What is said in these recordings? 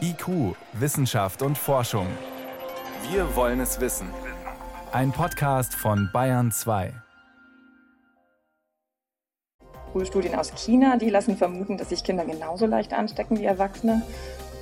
IQ, Wissenschaft und Forschung. Wir wollen es wissen. Ein Podcast von Bayern 2. Studien aus China, die lassen vermuten, dass sich Kinder genauso leicht anstecken wie Erwachsene.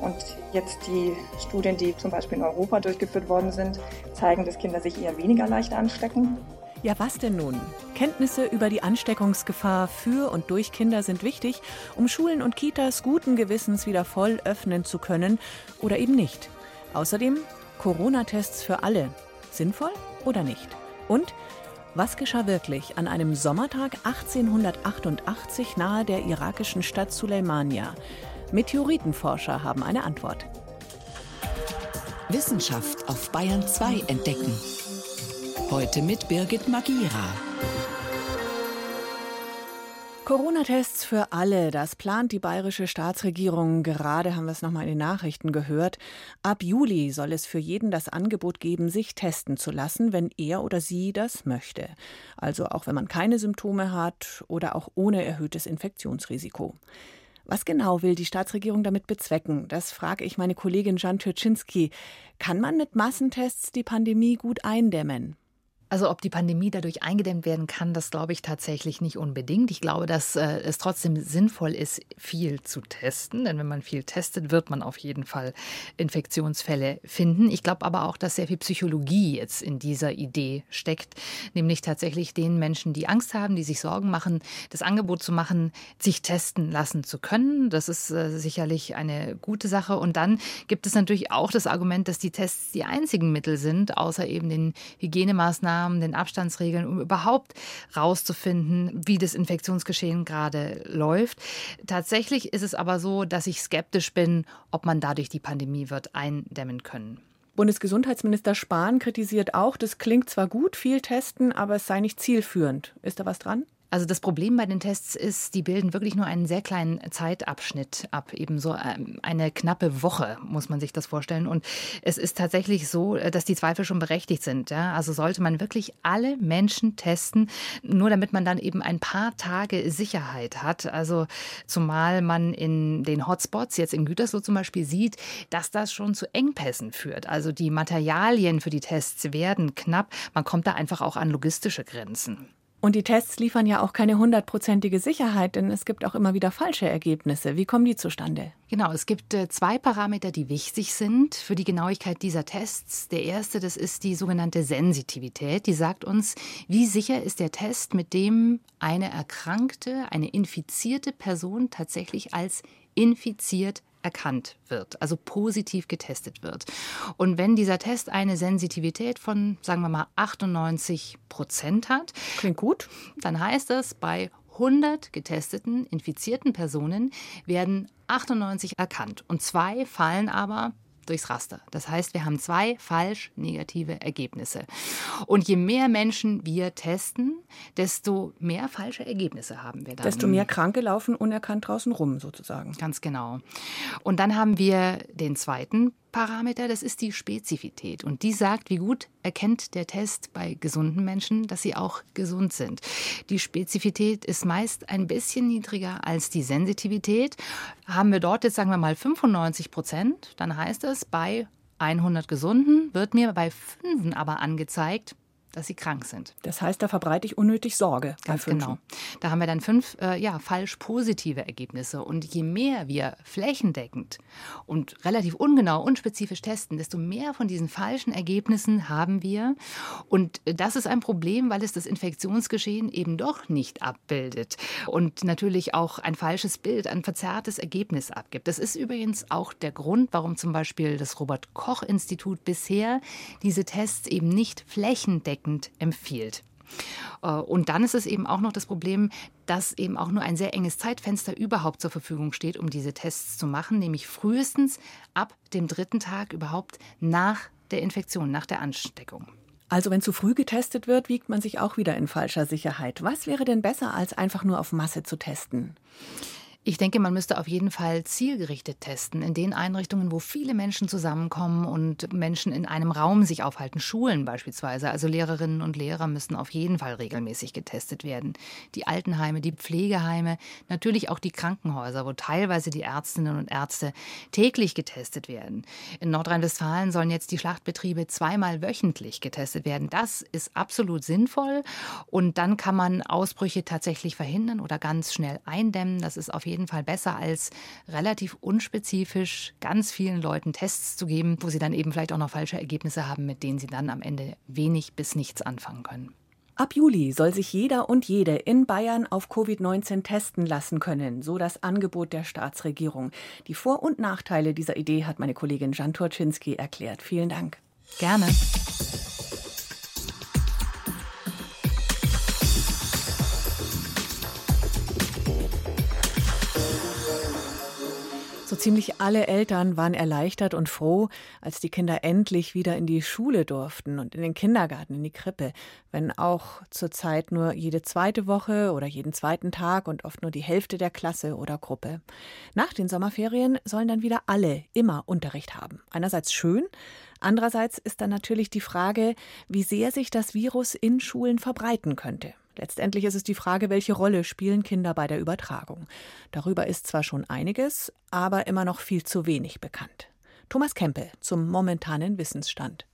Und jetzt die Studien, die zum Beispiel in Europa durchgeführt worden sind, zeigen, dass Kinder sich eher weniger leicht anstecken. Ja, was denn nun? Kenntnisse über die Ansteckungsgefahr für und durch Kinder sind wichtig, um Schulen und Kitas guten Gewissens wieder voll öffnen zu können oder eben nicht. Außerdem Corona-Tests für alle. Sinnvoll oder nicht? Und was geschah wirklich an einem Sommertag 1888 nahe der irakischen Stadt Suleimania? Meteoritenforscher haben eine Antwort. Wissenschaft auf Bayern 2 entdecken. Heute mit Birgit Magira. Corona-Tests für alle, das plant die bayerische Staatsregierung. Gerade haben wir es nochmal in den Nachrichten gehört. Ab Juli soll es für jeden das Angebot geben, sich testen zu lassen, wenn er oder sie das möchte. Also auch wenn man keine Symptome hat oder auch ohne erhöhtes Infektionsrisiko. Was genau will die Staatsregierung damit bezwecken? Das frage ich meine Kollegin Jan Türczynski. Kann man mit Massentests die Pandemie gut eindämmen? Also ob die Pandemie dadurch eingedämmt werden kann, das glaube ich tatsächlich nicht unbedingt. Ich glaube, dass äh, es trotzdem sinnvoll ist, viel zu testen. Denn wenn man viel testet, wird man auf jeden Fall Infektionsfälle finden. Ich glaube aber auch, dass sehr viel Psychologie jetzt in dieser Idee steckt. Nämlich tatsächlich den Menschen, die Angst haben, die sich Sorgen machen, das Angebot zu machen, sich testen lassen zu können. Das ist äh, sicherlich eine gute Sache. Und dann gibt es natürlich auch das Argument, dass die Tests die einzigen Mittel sind, außer eben den Hygienemaßnahmen, Maßnahmen, den Abstandsregeln, um überhaupt rauszufinden, wie das Infektionsgeschehen gerade läuft. Tatsächlich ist es aber so, dass ich skeptisch bin, ob man dadurch die Pandemie wird eindämmen können. Bundesgesundheitsminister Spahn kritisiert auch, das klingt zwar gut, viel testen, aber es sei nicht zielführend. Ist da was dran? Also das Problem bei den Tests ist, die bilden wirklich nur einen sehr kleinen Zeitabschnitt ab, eben so ähm, eine knappe Woche, muss man sich das vorstellen. Und es ist tatsächlich so, äh, dass die Zweifel schon berechtigt sind. Ja? Also sollte man wirklich alle Menschen testen, nur damit man dann eben ein paar Tage Sicherheit hat. Also zumal man in den Hotspots, jetzt in Gütersloh zum Beispiel, sieht, dass das schon zu Engpässen führt. Also die Materialien für die Tests werden knapp. Man kommt da einfach auch an logistische Grenzen. Und die Tests liefern ja auch keine hundertprozentige Sicherheit, denn es gibt auch immer wieder falsche Ergebnisse. Wie kommen die zustande? Genau, es gibt äh, zwei Parameter, die wichtig sind für die Genauigkeit dieser Tests. Der erste, das ist die sogenannte Sensitivität. Die sagt uns, wie sicher ist der Test, mit dem eine erkrankte, eine infizierte Person tatsächlich als infiziert erkannt wird, also positiv getestet wird. Und wenn dieser Test eine Sensitivität von, sagen wir mal, 98 Prozent hat, klingt gut, dann heißt das, bei 100 getesteten, infizierten Personen werden 98 erkannt und zwei fallen aber durchs Raster. Das heißt, wir haben zwei falsch negative Ergebnisse. Und je mehr Menschen wir testen, desto mehr falsche Ergebnisse haben wir dann. Desto mehr Kranke laufen unerkannt draußen rum, sozusagen. Ganz genau. Und dann haben wir den zweiten Parameter, das ist die Spezifität. Und die sagt, wie gut erkennt der Test bei gesunden Menschen, dass sie auch gesund sind. Die Spezifität ist meist ein bisschen niedriger als die Sensitivität. Haben wir dort jetzt, sagen wir mal, 95 Prozent, dann heißt es, bei 100 Gesunden wird mir bei 5 aber angezeigt, dass sie krank sind. Das heißt, da verbreite ich unnötig Sorge. Ganz genau. Da haben wir dann fünf äh, ja, falsch positive Ergebnisse. Und je mehr wir flächendeckend und relativ ungenau, unspezifisch testen, desto mehr von diesen falschen Ergebnissen haben wir. Und das ist ein Problem, weil es das Infektionsgeschehen eben doch nicht abbildet und natürlich auch ein falsches Bild, ein verzerrtes Ergebnis abgibt. Das ist übrigens auch der Grund, warum zum Beispiel das Robert Koch Institut bisher diese Tests eben nicht flächendeckend flächendeckend empfiehlt. Äh, und dann ist es eben auch noch das Problem, dass eben auch nur ein sehr enges Zeitfenster überhaupt zur Verfügung steht, um diese Tests zu machen, nämlich frühestens ab dem dritten Tag überhaupt nach der Infektion, nach der Ansteckung. Also wenn zu früh getestet wird, wiegt man sich auch wieder in falscher Sicherheit. Was wäre denn besser, als einfach nur auf Masse zu testen? Ich denke, man müsste auf jeden Fall zielgerichtet testen. In den Einrichtungen, wo viele Menschen zusammenkommen und Menschen in einem Raum sich aufhalten, Schulen beispielsweise. Also Lehrerinnen und Lehrer müssen auf jeden Fall regelmäßig getestet werden. Die Altenheime, die Pflegeheime, natürlich auch die Krankenhäuser, wo teilweise die Ärztinnen und Ärzte täglich getestet werden. In Nordrhein-Westfalen sollen jetzt die Schlachtbetriebe zweimal wöchentlich getestet werden. Das ist absolut sinnvoll. Und dann kann man Ausbrüche tatsächlich verhindern oder ganz schnell eindämmen. Das ist auf jeden Fall besser, als relativ unspezifisch ganz vielen Leuten Tests zu geben, wo sie dann eben vielleicht auch noch falsche Ergebnisse haben, mit denen sie dann am Ende wenig bis nichts anfangen können. Ab Juli soll sich jeder und jede in Bayern auf Covid-19 testen lassen können, so das Angebot der Staatsregierung. Die Vor- und Nachteile dieser Idee hat meine Kollegin Jan Turczynski erklärt. Vielen Dank. Gerne. Ziemlich alle Eltern waren erleichtert und froh, als die Kinder endlich wieder in die Schule durften und in den Kindergarten, in die Krippe, wenn auch zurzeit nur jede zweite Woche oder jeden zweiten Tag und oft nur die Hälfte der Klasse oder Gruppe. Nach den Sommerferien sollen dann wieder alle immer Unterricht haben. Einerseits schön, andererseits ist dann natürlich die Frage, wie sehr sich das Virus in Schulen verbreiten könnte. Letztendlich ist es die Frage, welche Rolle spielen Kinder bei der Übertragung. Darüber ist zwar schon einiges, aber immer noch viel zu wenig bekannt. Thomas Kempe zum momentanen Wissensstand.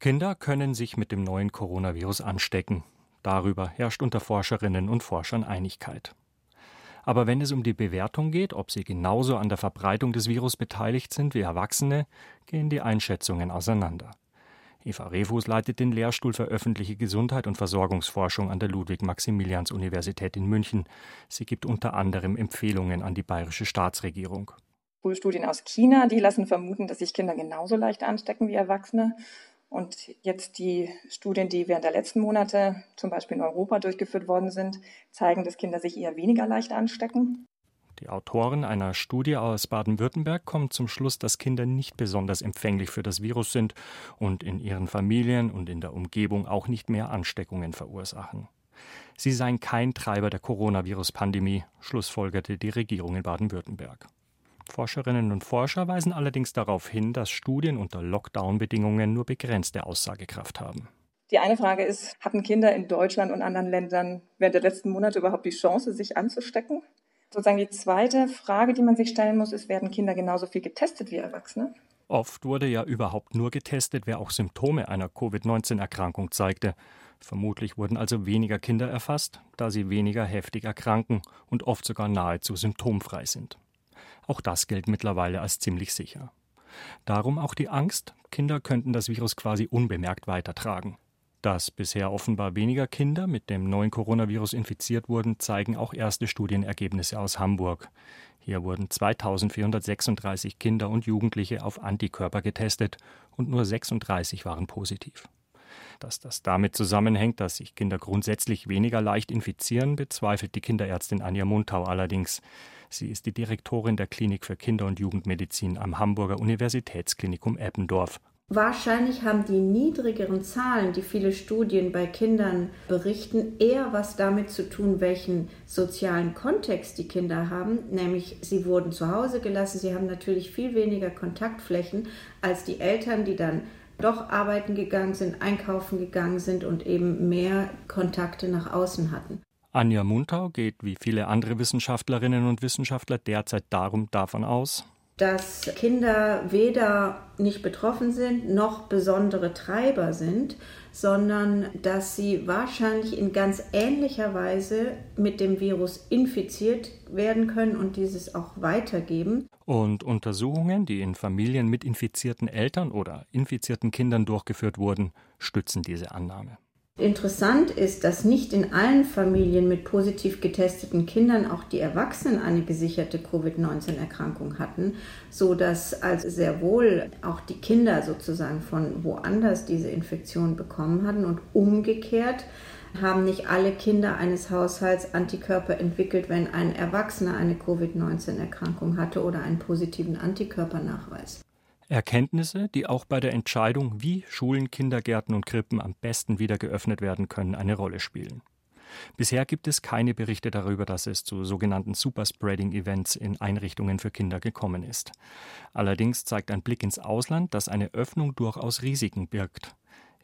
Kinder können sich mit dem neuen Coronavirus anstecken. Darüber herrscht unter Forscherinnen und Forschern Einigkeit. Aber wenn es um die Bewertung geht, ob sie genauso an der Verbreitung des Virus beteiligt sind wie Erwachsene, gehen die Einschätzungen auseinander. Eva Rehfuß leitet den Lehrstuhl für öffentliche Gesundheit und Versorgungsforschung an der Ludwig-Maximilians-Universität in München. Sie gibt unter anderem Empfehlungen an die bayerische Staatsregierung. Studien aus China, die lassen vermuten, dass sich Kinder genauso leicht anstecken wie Erwachsene. Und jetzt die Studien, die während der letzten Monate zum Beispiel in Europa durchgeführt worden sind, zeigen, dass Kinder sich eher weniger leicht anstecken. Die Autoren einer Studie aus Baden-Württemberg kommen zum Schluss, dass Kinder nicht besonders empfänglich für das Virus sind und in ihren Familien und in der Umgebung auch nicht mehr Ansteckungen verursachen. Sie seien kein Treiber der Coronavirus-Pandemie, schlussfolgerte die Regierung in Baden-Württemberg. Forscherinnen und Forscher weisen allerdings darauf hin, dass Studien unter Lockdown-Bedingungen nur begrenzte Aussagekraft haben. Die eine Frage ist, hatten Kinder in Deutschland und anderen Ländern während der letzten Monate überhaupt die Chance, sich anzustecken? Sozusagen die zweite Frage, die man sich stellen muss, ist, werden Kinder genauso viel getestet wie Erwachsene? Oft wurde ja überhaupt nur getestet, wer auch Symptome einer Covid-19-Erkrankung zeigte. Vermutlich wurden also weniger Kinder erfasst, da sie weniger heftig erkranken und oft sogar nahezu symptomfrei sind. Auch das gilt mittlerweile als ziemlich sicher. Darum auch die Angst, Kinder könnten das Virus quasi unbemerkt weitertragen. Dass bisher offenbar weniger Kinder mit dem neuen Coronavirus infiziert wurden, zeigen auch erste Studienergebnisse aus Hamburg. Hier wurden 2436 Kinder und Jugendliche auf Antikörper getestet und nur 36 waren positiv. Dass das damit zusammenhängt, dass sich Kinder grundsätzlich weniger leicht infizieren, bezweifelt die Kinderärztin Anja Muntau allerdings. Sie ist die Direktorin der Klinik für Kinder- und Jugendmedizin am Hamburger Universitätsklinikum Eppendorf Wahrscheinlich haben die niedrigeren Zahlen, die viele Studien bei Kindern berichten, eher was damit zu tun, welchen sozialen Kontext die Kinder haben. Nämlich, sie wurden zu Hause gelassen, sie haben natürlich viel weniger Kontaktflächen als die Eltern, die dann doch arbeiten gegangen sind, einkaufen gegangen sind und eben mehr Kontakte nach außen hatten. Anja Muntau geht wie viele andere Wissenschaftlerinnen und Wissenschaftler derzeit darum davon aus, dass Kinder weder nicht betroffen sind noch besondere Treiber sind, sondern dass sie wahrscheinlich in ganz ähnlicher Weise mit dem Virus infiziert werden können und dieses auch weitergeben. Und Untersuchungen, die in Familien mit infizierten Eltern oder infizierten Kindern durchgeführt wurden, stützen diese Annahme. Interessant ist, dass nicht in allen Familien mit positiv getesteten Kindern auch die Erwachsenen eine gesicherte Covid-19-Erkrankung hatten, so dass also sehr wohl auch die Kinder sozusagen von woanders diese Infektion bekommen hatten und umgekehrt haben nicht alle Kinder eines Haushalts Antikörper entwickelt, wenn ein Erwachsener eine Covid-19-Erkrankung hatte oder einen positiven Antikörpernachweis. Erkenntnisse, die auch bei der Entscheidung, wie Schulen, Kindergärten und Krippen am besten wieder geöffnet werden können, eine Rolle spielen. Bisher gibt es keine Berichte darüber, dass es zu sogenannten Superspreading-Events in Einrichtungen für Kinder gekommen ist. Allerdings zeigt ein Blick ins Ausland, dass eine Öffnung durchaus Risiken birgt.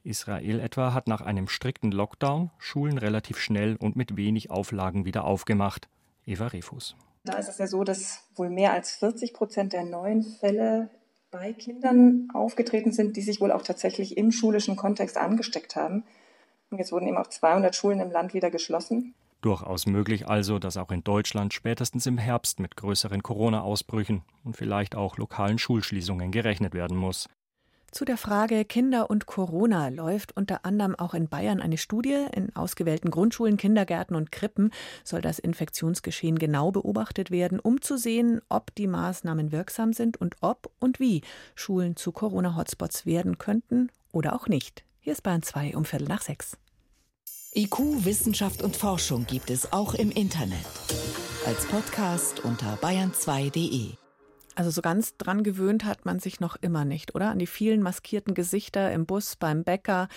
Israel etwa hat nach einem strikten Lockdown Schulen relativ schnell und mit wenig Auflagen wieder aufgemacht. Eva Refus. Da ist es ja so, dass wohl mehr als 40 Prozent der neuen Fälle bei Kindern aufgetreten sind, die sich wohl auch tatsächlich im schulischen Kontext angesteckt haben. Und jetzt wurden eben auch 200 Schulen im Land wieder geschlossen. Durchaus möglich also, dass auch in Deutschland spätestens im Herbst mit größeren Corona-Ausbrüchen und vielleicht auch lokalen Schulschließungen gerechnet werden muss. Zu der Frage Kinder und Corona läuft unter anderem auch in Bayern eine Studie. In ausgewählten Grundschulen, Kindergärten und Krippen soll das Infektionsgeschehen genau beobachtet werden, um zu sehen, ob die Maßnahmen wirksam sind und ob und wie Schulen zu Corona-Hotspots werden könnten oder auch nicht. Hier ist Bayern 2 um Viertel nach sechs. IQ, Wissenschaft und Forschung gibt es auch im Internet. Als Podcast unter bayern2.de. Also so ganz dran gewöhnt hat man sich noch immer nicht, oder? An die vielen maskierten Gesichter im Bus, beim Bäcker.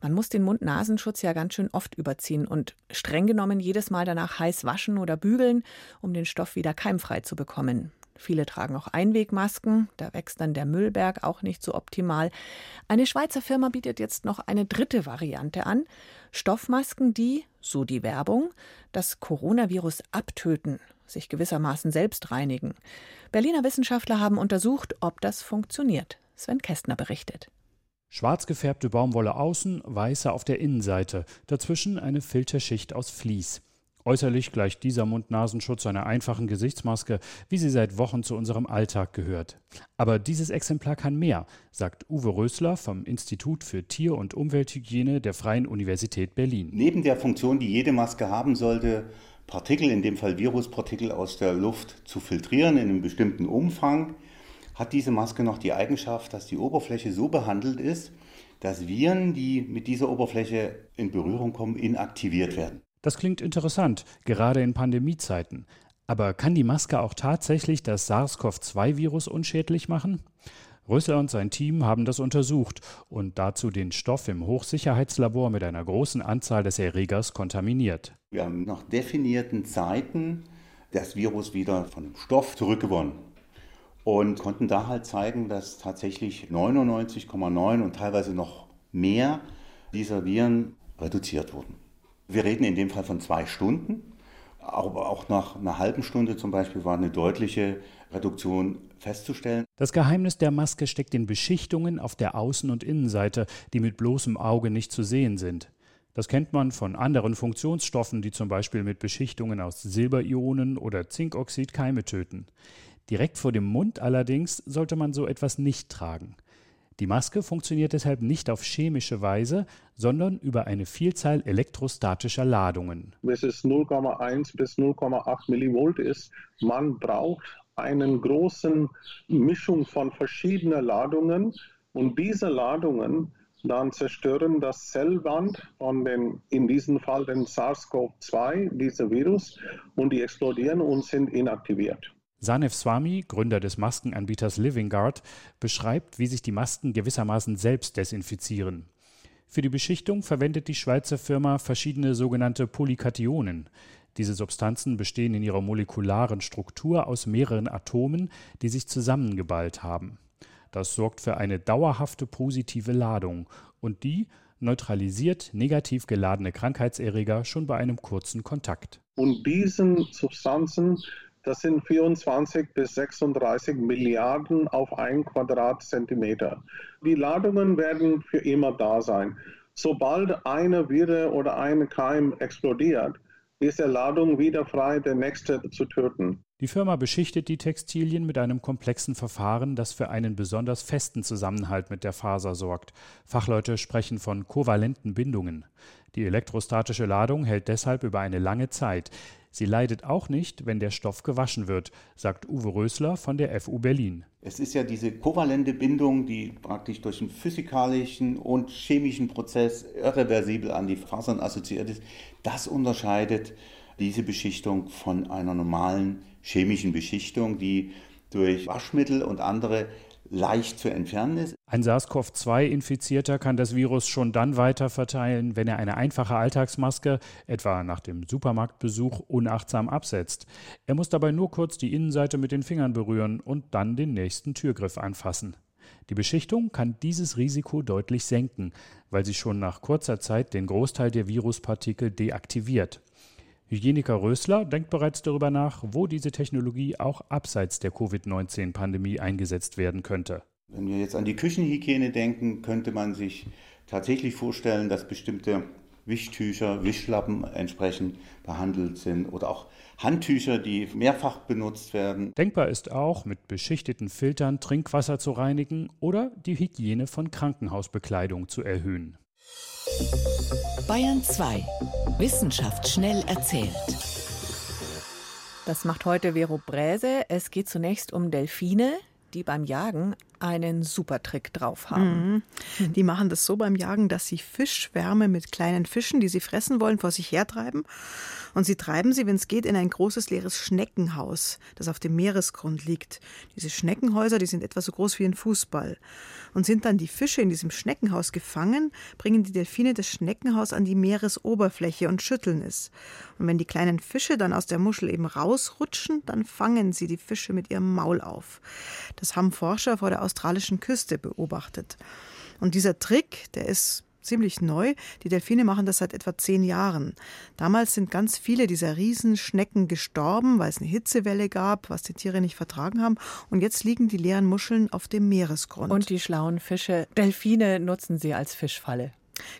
Man muss den Mund-Nasenschutz ja ganz schön oft überziehen und streng genommen jedes Mal danach heiß waschen oder bügeln, um den Stoff wieder keimfrei zu bekommen. Viele tragen auch Einwegmasken, da wächst dann der Müllberg auch nicht so optimal. Eine Schweizer Firma bietet jetzt noch eine dritte Variante an. Stoffmasken, die, so die Werbung, das Coronavirus abtöten sich gewissermaßen selbst reinigen. Berliner Wissenschaftler haben untersucht, ob das funktioniert. Sven Kästner berichtet. Schwarz gefärbte Baumwolle außen, weiße auf der Innenseite, dazwischen eine Filterschicht aus Vlies. Äußerlich gleicht dieser Mund-Nasenschutz einer einfachen Gesichtsmaske, wie sie seit Wochen zu unserem Alltag gehört. Aber dieses Exemplar kann mehr, sagt Uwe Rösler vom Institut für Tier- und Umwelthygiene der Freien Universität Berlin. Neben der Funktion, die jede Maske haben sollte, Partikel, in dem Fall Viruspartikel aus der Luft zu filtrieren in einem bestimmten Umfang, hat diese Maske noch die Eigenschaft, dass die Oberfläche so behandelt ist, dass Viren, die mit dieser Oberfläche in Berührung kommen, inaktiviert werden. Das klingt interessant, gerade in Pandemiezeiten. Aber kann die Maske auch tatsächlich das SARS-CoV-2-Virus unschädlich machen? Rösler und sein Team haben das untersucht und dazu den Stoff im Hochsicherheitslabor mit einer großen Anzahl des Erregers kontaminiert. Wir haben nach definierten Zeiten das Virus wieder von dem Stoff zurückgewonnen und konnten da halt zeigen, dass tatsächlich 99,9 und teilweise noch mehr dieser Viren reduziert wurden. Wir reden in dem Fall von zwei Stunden, aber auch nach einer halben Stunde zum Beispiel war eine deutliche Reduktion festzustellen. Das Geheimnis der Maske steckt in Beschichtungen auf der Außen- und Innenseite, die mit bloßem Auge nicht zu sehen sind. Das kennt man von anderen Funktionsstoffen, die zum Beispiel mit Beschichtungen aus Silberionen oder Zinkoxid Keime töten. Direkt vor dem Mund allerdings sollte man so etwas nicht tragen. Die Maske funktioniert deshalb nicht auf chemische Weise, sondern über eine Vielzahl elektrostatischer Ladungen. Bis es 0,1 bis 0,8 Millivolt ist, man braucht eine große Mischung von verschiedenen Ladungen und diese Ladungen dann zerstören das Zellwand von den, in diesem Fall den SARS-CoV-2, dieser Virus, und die explodieren und sind inaktiviert. Sanev Swami, Gründer des Maskenanbieters Living Guard, beschreibt, wie sich die Masken gewissermaßen selbst desinfizieren. Für die Beschichtung verwendet die Schweizer Firma verschiedene sogenannte Polykationen. Diese Substanzen bestehen in ihrer molekularen Struktur aus mehreren Atomen, die sich zusammengeballt haben. Das sorgt für eine dauerhafte positive Ladung und die neutralisiert negativ geladene Krankheitserreger schon bei einem kurzen Kontakt. Und diesen Substanzen, das sind 24 bis 36 Milliarden auf ein Quadratzentimeter. Die Ladungen werden für immer da sein. Sobald eine Viren oder ein Keim explodiert, ist der Ladung wieder frei, der nächste zu töten. Die Firma beschichtet die Textilien mit einem komplexen Verfahren, das für einen besonders festen Zusammenhalt mit der Faser sorgt. Fachleute sprechen von kovalenten Bindungen. Die elektrostatische Ladung hält deshalb über eine lange Zeit. Sie leidet auch nicht, wenn der Stoff gewaschen wird, sagt Uwe Rösler von der FU Berlin. Es ist ja diese kovalente Bindung, die praktisch durch einen physikalischen und chemischen Prozess irreversibel an die Fasern assoziiert ist. Das unterscheidet diese Beschichtung von einer normalen chemischen Beschichtung, die durch Waschmittel und andere leicht zu entfernen ist. Ein SARS-CoV-2-Infizierter kann das Virus schon dann weiter verteilen, wenn er eine einfache Alltagsmaske, etwa nach dem Supermarktbesuch, unachtsam absetzt. Er muss dabei nur kurz die Innenseite mit den Fingern berühren und dann den nächsten Türgriff anfassen. Die Beschichtung kann dieses Risiko deutlich senken, weil sie schon nach kurzer Zeit den Großteil der Viruspartikel deaktiviert. Hygieniker Rösler denkt bereits darüber nach, wo diese Technologie auch abseits der Covid-19-Pandemie eingesetzt werden könnte. Wenn wir jetzt an die Küchenhygiene denken, könnte man sich tatsächlich vorstellen, dass bestimmte Wischtücher, Wischlappen entsprechend behandelt sind oder auch Handtücher, die mehrfach benutzt werden. Denkbar ist auch, mit beschichteten Filtern Trinkwasser zu reinigen oder die Hygiene von Krankenhausbekleidung zu erhöhen. Bayern 2. Wissenschaft schnell erzählt. Das macht heute Vero Bräse. Es geht zunächst um Delfine, die beim Jagen einen Supertrick drauf haben. Mhm. Die machen das so beim Jagen, dass sie Fischschwärme mit kleinen Fischen, die sie fressen wollen, vor sich hertreiben. Und sie treiben sie, wenn es geht, in ein großes leeres Schneckenhaus, das auf dem Meeresgrund liegt. Diese Schneckenhäuser, die sind etwa so groß wie ein Fußball. Und sind dann die Fische in diesem Schneckenhaus gefangen, bringen die Delfine das Schneckenhaus an die Meeresoberfläche und schütteln es. Und wenn die kleinen Fische dann aus der Muschel eben rausrutschen, dann fangen sie die Fische mit ihrem Maul auf. Das haben Forscher vor der australischen Küste beobachtet. Und dieser Trick, der ist ziemlich neu. Die Delfine machen das seit etwa zehn Jahren. Damals sind ganz viele dieser Riesenschnecken gestorben, weil es eine Hitzewelle gab, was die Tiere nicht vertragen haben. Und jetzt liegen die leeren Muscheln auf dem Meeresgrund. Und die schlauen Fische, Delfine nutzen sie als Fischfalle.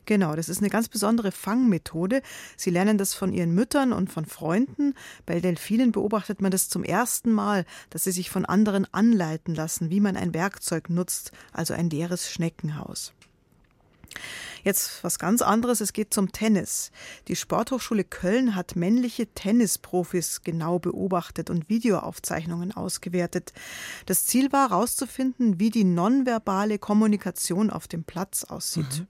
Genau, das ist eine ganz besondere Fangmethode. Sie lernen das von ihren Müttern und von Freunden. Bei Delfinen beobachtet man das zum ersten Mal, dass sie sich von anderen anleiten lassen, wie man ein Werkzeug nutzt, also ein leeres Schneckenhaus. Jetzt was ganz anderes, es geht zum Tennis. Die Sporthochschule Köln hat männliche Tennisprofis genau beobachtet und Videoaufzeichnungen ausgewertet. Das Ziel war herauszufinden, wie die nonverbale Kommunikation auf dem Platz aussieht. Mhm.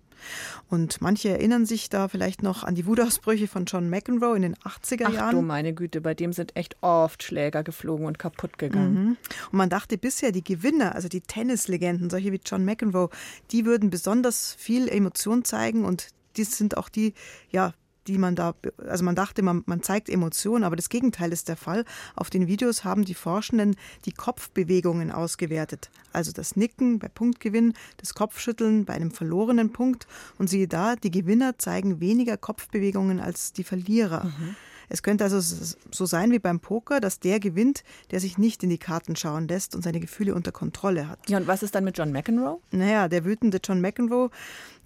Und manche erinnern sich da vielleicht noch an die Wutausbrüche von John McEnroe in den 80er Jahren. Ach du meine Güte, bei dem sind echt oft Schläger geflogen und kaputt gegangen. Mhm. Und man dachte bisher, die Gewinner, also die Tennislegenden, solche wie John McEnroe, die würden besonders viel Emotion zeigen und die sind auch die, ja, die man da, also man dachte, man, man zeigt Emotionen, aber das Gegenteil ist der Fall. Auf den Videos haben die Forschenden die Kopfbewegungen ausgewertet. Also das Nicken bei Punktgewinn, das Kopfschütteln bei einem verlorenen Punkt. Und siehe da, die Gewinner zeigen weniger Kopfbewegungen als die Verlierer. Mhm. Es könnte also so sein wie beim Poker, dass der gewinnt, der sich nicht in die Karten schauen lässt und seine Gefühle unter Kontrolle hat. Ja, und was ist dann mit John McEnroe? Naja, der wütende John McEnroe,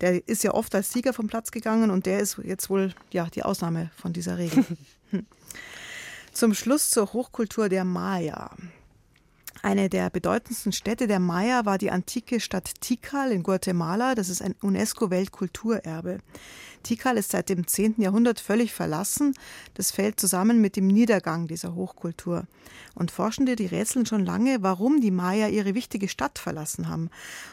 der ist ja oft als Sieger vom Platz gegangen und der ist jetzt wohl ja, die Ausnahme von dieser Regel. Zum Schluss zur Hochkultur der Maya. Eine der bedeutendsten Städte der Maya war die antike Stadt Tikal in Guatemala. Das ist ein UNESCO-Weltkulturerbe. Tikal ist seit dem 10. Jahrhundert völlig verlassen. Das fällt zusammen mit dem Niedergang dieser Hochkultur. Und Forschende, die rätseln schon lange, warum die Maya ihre wichtige Stadt verlassen haben.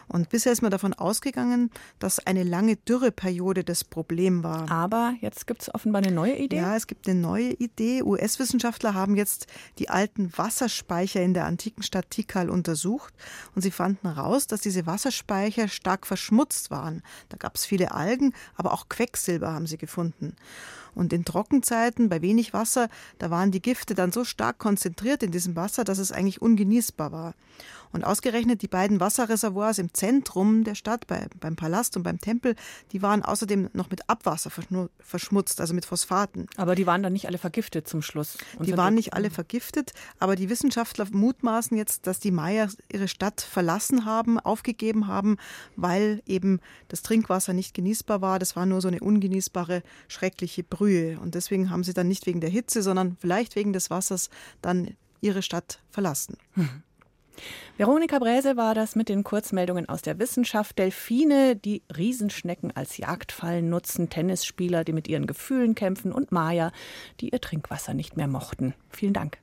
Und bisher ist man davon ausgegangen, dass eine lange Dürreperiode das Problem war. Aber jetzt gibt es offenbar eine neue Idee. Ja, es gibt eine neue Idee. US-Wissenschaftler haben jetzt die alten Wasserspeicher in der antiken Stadt Tikal untersucht und sie fanden heraus, dass diese Wasserspeicher stark verschmutzt waren. Da gab es viele Algen, aber auch Quecksilber haben sie gefunden. Und in Trockenzeiten, bei wenig Wasser, da waren die Gifte dann so stark konzentriert in diesem Wasser, dass es eigentlich ungenießbar war. Und ausgerechnet die beiden Wasserreservoirs im Zentrum der Stadt, bei, beim Palast und beim Tempel, die waren außerdem noch mit Abwasser verschmutzt, also mit Phosphaten. Aber die waren dann nicht alle vergiftet zum Schluss. Die waren nicht alle vergiftet, aber die Wissenschaftler mutmaßen jetzt, dass die Maya ihre Stadt verlassen haben, aufgegeben haben, weil eben das Trinkwasser nicht genießbar war. Das war nur so eine ungenießbare, schreckliche Brühe. Und deswegen haben sie dann nicht wegen der Hitze, sondern vielleicht wegen des Wassers dann ihre Stadt verlassen. Hm. Veronika Bräse war das mit den Kurzmeldungen aus der Wissenschaft. Delfine, die Riesenschnecken als Jagdfallen nutzen, Tennisspieler, die mit ihren Gefühlen kämpfen und Maya, die ihr Trinkwasser nicht mehr mochten. Vielen Dank.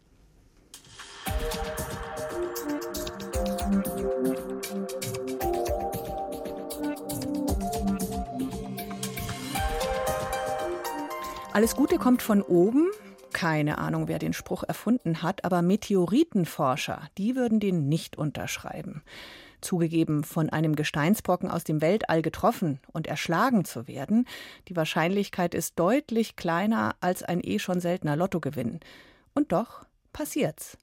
Alles Gute kommt von oben. Keine Ahnung, wer den Spruch erfunden hat, aber Meteoritenforscher, die würden den nicht unterschreiben. Zugegeben, von einem Gesteinsbrocken aus dem Weltall getroffen und erschlagen zu werden, die Wahrscheinlichkeit ist deutlich kleiner als ein eh schon seltener Lottogewinn. Und doch passiert's.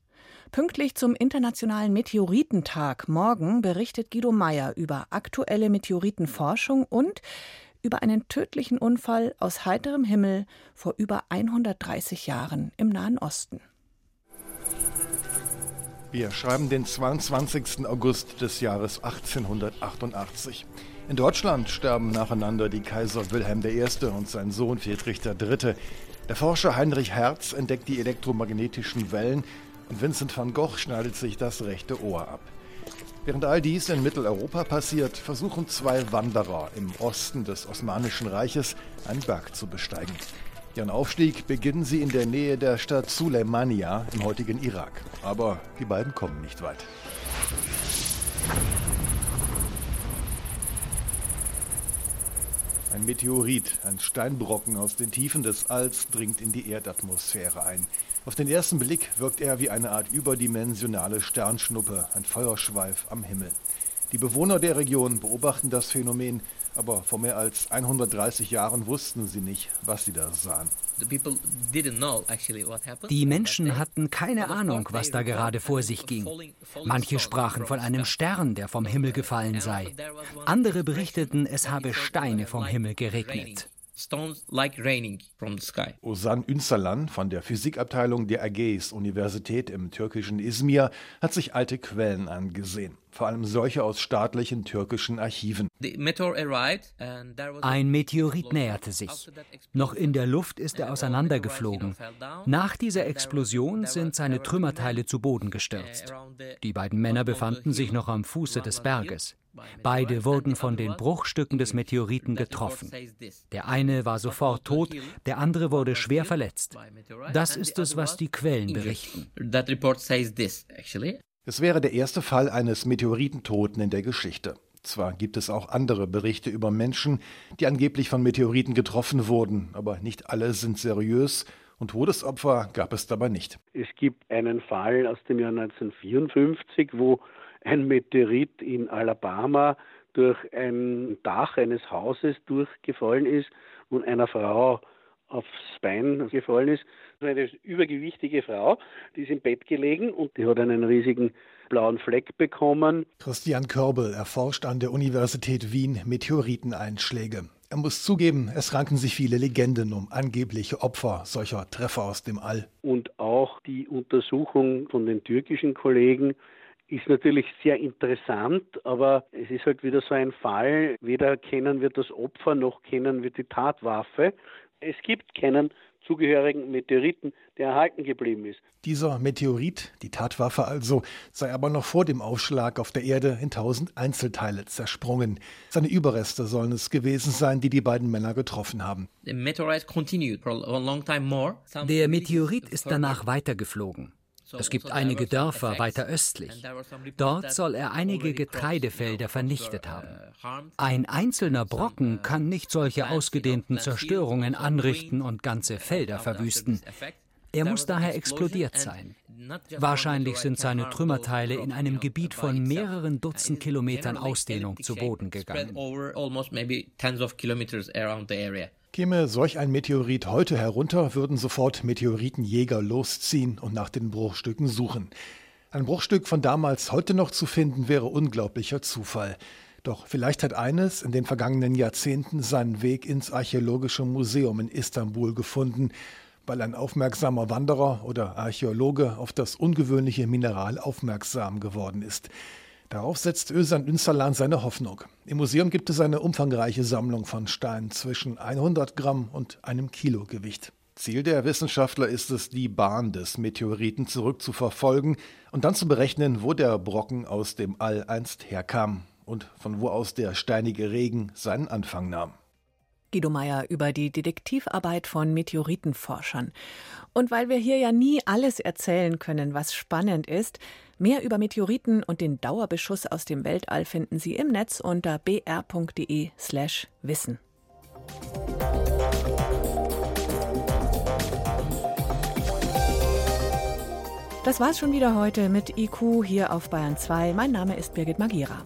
Pünktlich zum Internationalen Meteoritentag morgen berichtet Guido Meyer über aktuelle Meteoritenforschung und über einen tödlichen Unfall aus heiterem Himmel vor über 130 Jahren im Nahen Osten. Wir schreiben den 22. August des Jahres 1888. In Deutschland sterben nacheinander die Kaiser Wilhelm I. und sein Sohn Friedrich III. Der Forscher Heinrich Hertz entdeckt die elektromagnetischen Wellen und Vincent van Gogh schneidet sich das rechte Ohr ab. Während all dies in Mitteleuropa passiert, versuchen zwei Wanderer im Osten des Osmanischen Reiches einen Berg zu besteigen. Ihren Aufstieg beginnen sie in der Nähe der Stadt Suleimania im heutigen Irak. Aber die beiden kommen nicht weit. Ein Meteorit, ein Steinbrocken aus den Tiefen des Alls, dringt in die Erdatmosphäre ein. Auf den ersten Blick wirkt er wie eine Art überdimensionale Sternschnuppe, ein Feuerschweif am Himmel. Die Bewohner der Region beobachten das Phänomen, aber vor mehr als 130 Jahren wussten sie nicht, was sie da sahen. Die Menschen hatten keine Ahnung, was da gerade vor sich ging. Manche sprachen von einem Stern, der vom Himmel gefallen sei. Andere berichteten, es habe Steine vom Himmel geregnet stones like raining from the sky. Ozan Ünsalan von der Physikabteilung der Ägäis Universität im türkischen Izmir hat sich alte Quellen angesehen, vor allem solche aus staatlichen türkischen Archiven. Ein Meteorit näherte sich. Noch in der Luft ist er auseinandergeflogen. Nach dieser Explosion sind seine Trümmerteile zu Boden gestürzt. Die beiden Männer befanden sich noch am Fuße des Berges. Beide wurden von den Bruchstücken des Meteoriten getroffen. Der eine war sofort tot, der andere wurde schwer verletzt. Das ist es, was die Quellen berichten. Es wäre der erste Fall eines Meteoritentoten in der Geschichte. Zwar gibt es auch andere Berichte über Menschen, die angeblich von Meteoriten getroffen wurden, aber nicht alle sind seriös und Todesopfer gab es dabei nicht. Es gibt einen Fall aus dem Jahr 1954, wo ein Meteorit in Alabama durch ein Dach eines Hauses durchgefallen ist und einer Frau aufs Bein gefallen ist. Eine übergewichtige Frau, die ist im Bett gelegen und die hat einen riesigen blauen Fleck bekommen. Christian Körbel erforscht an der Universität Wien Meteoriteneinschläge. Er muss zugeben, es ranken sich viele Legenden um angebliche Opfer solcher Treffer aus dem All. Und auch die Untersuchung von den türkischen Kollegen ist natürlich sehr interessant, aber es ist halt wieder so ein Fall, weder kennen wir das Opfer noch kennen wir die Tatwaffe. Es gibt keinen zugehörigen Meteoriten, der erhalten geblieben ist. Dieser Meteorit, die Tatwaffe also, sei aber noch vor dem Aufschlag auf der Erde in tausend Einzelteile zersprungen. Seine Überreste sollen es gewesen sein, die die beiden Männer getroffen haben. Der Meteorit ist danach weitergeflogen. Es gibt einige Dörfer weiter östlich. Dort soll er einige Getreidefelder vernichtet haben. Ein einzelner Brocken kann nicht solche ausgedehnten Zerstörungen anrichten und ganze Felder verwüsten. Er muss daher explodiert sein. Wahrscheinlich sind seine Trümmerteile in einem Gebiet von mehreren Dutzend Kilometern Ausdehnung zu Boden gegangen. Käme solch ein Meteorit heute herunter, würden sofort Meteoritenjäger losziehen und nach den Bruchstücken suchen. Ein Bruchstück von damals heute noch zu finden, wäre unglaublicher Zufall. Doch vielleicht hat eines in den vergangenen Jahrzehnten seinen Weg ins Archäologische Museum in Istanbul gefunden, weil ein aufmerksamer Wanderer oder Archäologe auf das ungewöhnliche Mineral aufmerksam geworden ist. Darauf setzt Özan Ünsalan seine Hoffnung. Im Museum gibt es eine umfangreiche Sammlung von Steinen zwischen 100 Gramm und einem Kilo Gewicht. Ziel der Wissenschaftler ist es, die Bahn des Meteoriten zurückzuverfolgen und dann zu berechnen, wo der Brocken aus dem All einst herkam und von wo aus der steinige Regen seinen Anfang nahm. Guido Meyer über die Detektivarbeit von Meteoritenforschern. Und weil wir hier ja nie alles erzählen können, was spannend ist, mehr über Meteoriten und den Dauerbeschuss aus dem Weltall finden Sie im Netz unter br.de/slash wissen. Das war's schon wieder heute mit IQ hier auf Bayern 2. Mein Name ist Birgit Magira.